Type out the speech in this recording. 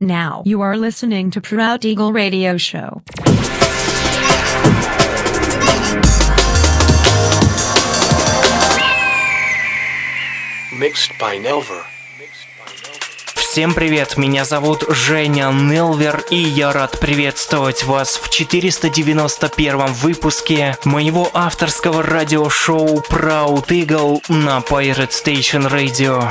Now you are listening to Proud Eagle Radio Show. Mixed by Nelver. Всем привет, меня зовут Женя Нелвер, и я рад приветствовать вас в 491 выпуске моего авторского радиошоу Proud Eagle на Pirate Station Radio.